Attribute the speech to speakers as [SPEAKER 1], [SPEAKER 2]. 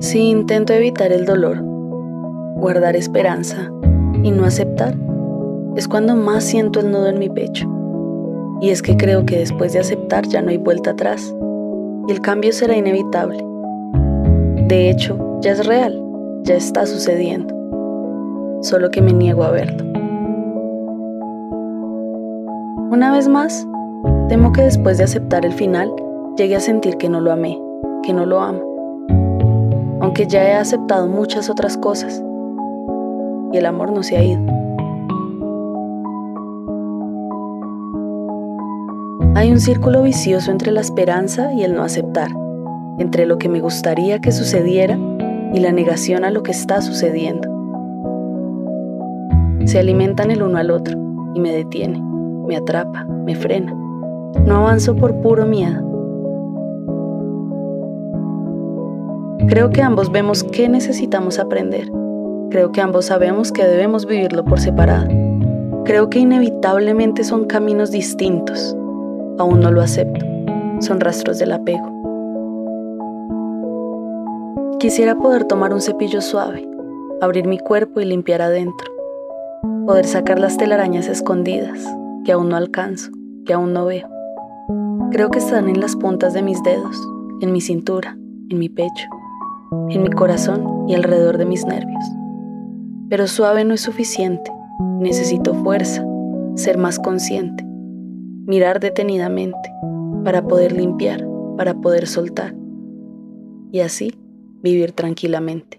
[SPEAKER 1] Si intento evitar el dolor, guardar esperanza y no aceptar, es cuando más siento el nudo en mi pecho. Y es que creo que después de aceptar ya no hay vuelta atrás y el cambio será inevitable. De hecho, ya es real, ya está sucediendo, solo que me niego a verlo. Una vez más, temo que después de aceptar el final, llegue a sentir que no lo amé, que no lo amo aunque ya he aceptado muchas otras cosas y el amor no se ha ido. Hay un círculo vicioso entre la esperanza y el no aceptar, entre lo que me gustaría que sucediera y la negación a lo que está sucediendo. Se alimentan el uno al otro y me detiene, me atrapa, me frena. No avanzo por puro miedo Creo que ambos vemos qué necesitamos aprender. Creo que ambos sabemos que debemos vivirlo por separado. Creo que inevitablemente son caminos distintos. Aún no lo acepto. Son rastros del apego. Quisiera poder tomar un cepillo suave, abrir mi cuerpo y limpiar adentro. Poder sacar las telarañas escondidas, que aún no alcanzo, que aún no veo. Creo que están en las puntas de mis dedos, en mi cintura, en mi pecho en mi corazón y alrededor de mis nervios. Pero suave no es suficiente. Necesito fuerza, ser más consciente, mirar detenidamente para poder limpiar, para poder soltar y así vivir tranquilamente.